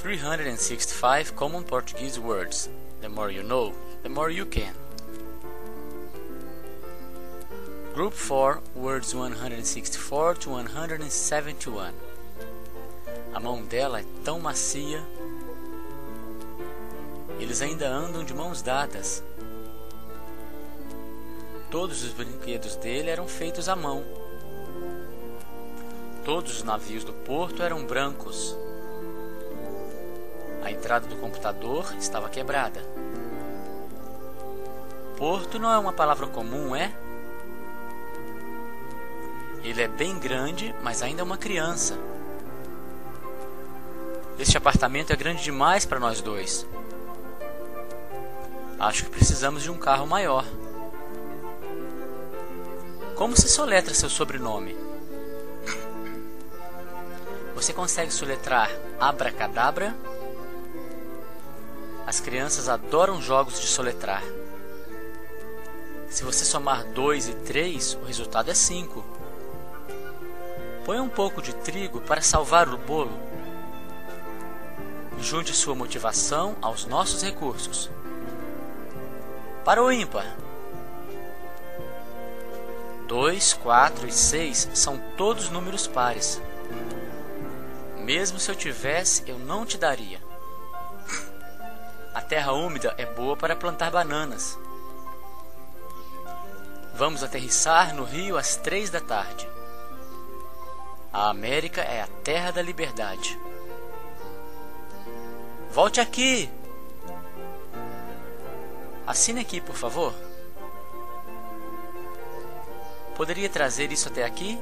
365 common Portuguese words. The more you know, the more you can. Group 4, words 164 to 171. A mão dela é tão macia. Eles ainda andam de mãos dadas. Todos os brinquedos dele eram feitos à mão. Todos os navios do porto eram brancos. Entrada do computador estava quebrada. Porto não é uma palavra comum, é? Ele é bem grande, mas ainda é uma criança. Este apartamento é grande demais para nós dois. Acho que precisamos de um carro maior. Como se soletra seu sobrenome? Você consegue soletrar abracadabra? As crianças adoram jogos de soletrar. Se você somar 2 e 3, o resultado é 5. Ponha um pouco de trigo para salvar o bolo. Junte sua motivação aos nossos recursos. Para o ímpar. 2, 4 e 6 são todos números pares. Mesmo se eu tivesse, eu não te daria. Terra úmida é boa para plantar bananas. Vamos aterrissar no rio às três da tarde. A América é a terra da liberdade. Volte aqui! Assine aqui, por favor. Poderia trazer isso até aqui?